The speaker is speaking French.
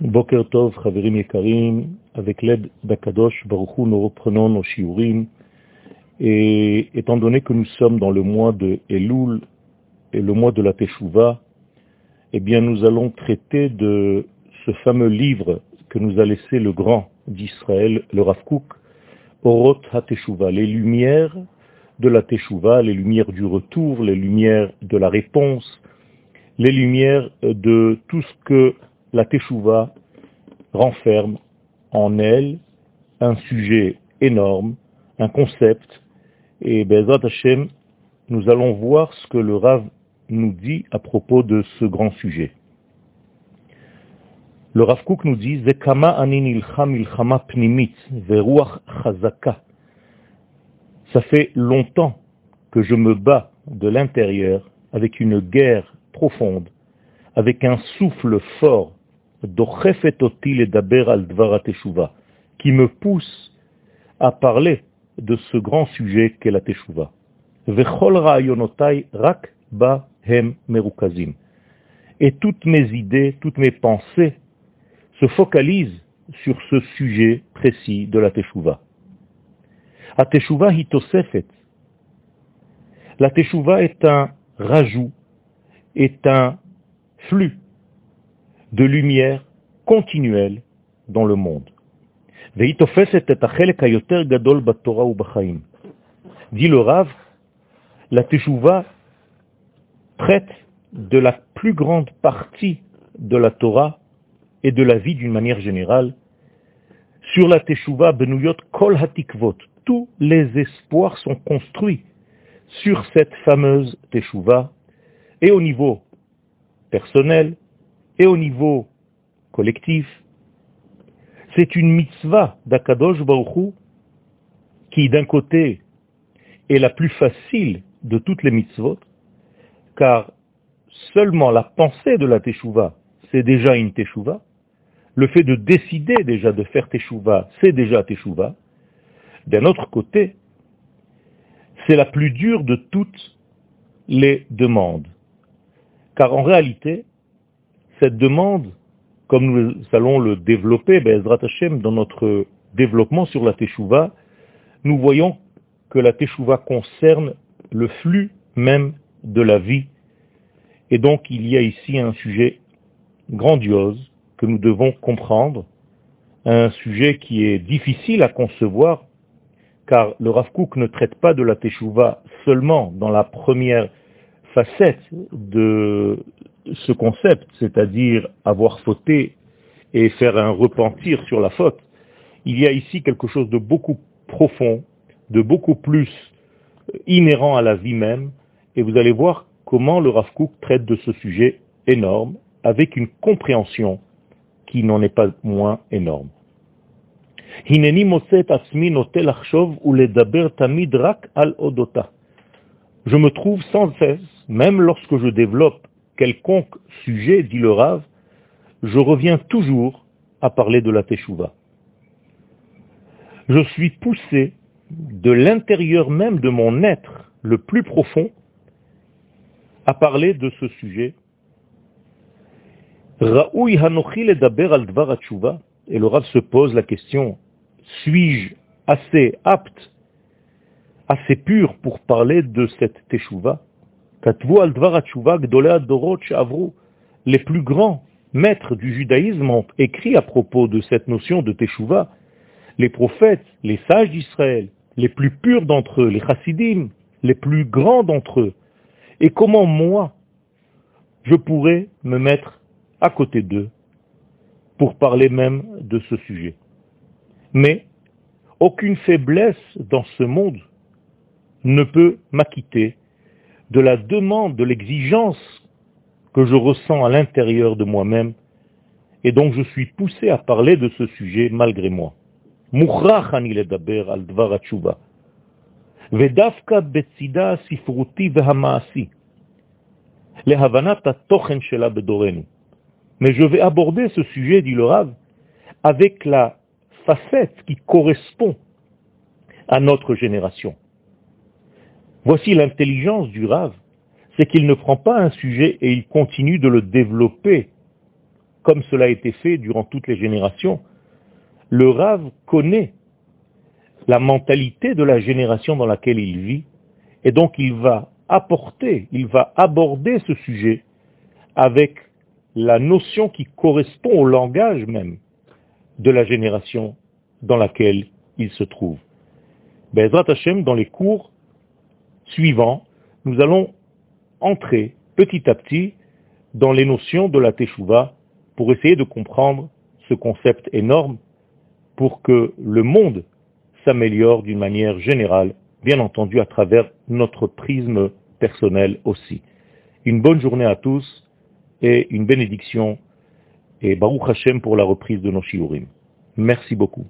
Boker Tov, Chaverim Yekarim, avec l'aide d'Akadosh Baruchou, nous reprenons nos shiurim. Et étant donné que nous sommes dans le mois de Elul et le mois de la Teshuvah, eh bien nous allons traiter de ce fameux livre que nous a laissé le grand d'Israël, le Rav Kook, Orot HaTeshuvah, les lumières de la Teshuvah, les lumières du retour, les lumières de la réponse, les lumières de tout ce que la Teshuvah renferme en elle un sujet énorme, un concept, et Bezat Hashem, nous allons voir ce que le Rav nous dit à propos de ce grand sujet. Le Rav Kook nous dit Zekama pnimit veruach chazaka. Ça fait longtemps que je me bats de l'intérieur avec une guerre profonde, avec un souffle fort qui me pousse à parler de ce grand sujet qu'est la. Et toutes mes idées, toutes mes pensées se focalisent sur ce sujet précis de. La teshuva La teshuva est un rajout, est un flux de lumière continuelle dans le monde. Dit le Rav, la Teshuvah traite de la plus grande partie de la Torah et de la vie d'une manière générale. Sur la Teshuvah, Benuyot Kol Hatikvot, tous les espoirs sont construits sur cette fameuse Teshuvah, et au niveau personnel, et au niveau collectif, c'est une mitzvah d'Akadosh Baruchou qui, d'un côté, est la plus facile de toutes les mitzvot, car seulement la pensée de la teshuva, c'est déjà une teshuva. Le fait de décider déjà de faire teshuva, c'est déjà teshuva. D'un autre côté, c'est la plus dure de toutes les demandes. Car en réalité, cette demande, comme nous allons le développer, Bezrat Hashem, dans notre développement sur la Teshuvah, nous voyons que la Teshuvah concerne le flux même de la vie. Et donc il y a ici un sujet grandiose que nous devons comprendre, un sujet qui est difficile à concevoir, car le Rav ne traite pas de la Teshuvah seulement dans la première facette de ce concept, c'est-à-dire avoir fauté et faire un repentir sur la faute, il y a ici quelque chose de beaucoup profond, de beaucoup plus inhérent à la vie même, et vous allez voir comment le Rav traite de ce sujet énorme, avec une compréhension qui n'en est pas moins énorme. Je me trouve sans cesse, même lorsque je développe quelconque sujet, dit le Rav, je reviens toujours à parler de la Teshuvah. Je suis poussé de l'intérieur même de mon être le plus profond à parler de ce sujet. Et le Rav se pose la question, suis-je assez apte, assez pur pour parler de cette Teshuvah? Les plus grands maîtres du judaïsme ont écrit à propos de cette notion de Teshuvah. Les prophètes, les sages d'Israël, les plus purs d'entre eux, les chassidim, les plus grands d'entre eux. Et comment moi, je pourrais me mettre à côté d'eux pour parler même de ce sujet. Mais aucune faiblesse dans ce monde ne peut m'acquitter de la demande, de l'exigence que je ressens à l'intérieur de moi-même, et donc je suis poussé à parler de ce sujet malgré moi. Mais je vais aborder ce sujet, dit le Rav, avec la facette qui correspond à notre génération. Voici l'intelligence du Rav, c'est qu'il ne prend pas un sujet et il continue de le développer comme cela a été fait durant toutes les générations, le Rav connaît la mentalité de la génération dans laquelle il vit, et donc il va apporter, il va aborder ce sujet avec la notion qui correspond au langage même de la génération dans laquelle il se trouve. Bezrat Hashem, dans les cours suivants, nous allons entrer petit à petit dans les notions de la Teshuvah pour essayer de comprendre ce concept énorme pour que le monde s'améliore d'une manière générale, bien entendu à travers notre prisme personnel aussi. Une bonne journée à tous et une bénédiction et Baruch Hashem pour la reprise de nos shiurim. Merci beaucoup.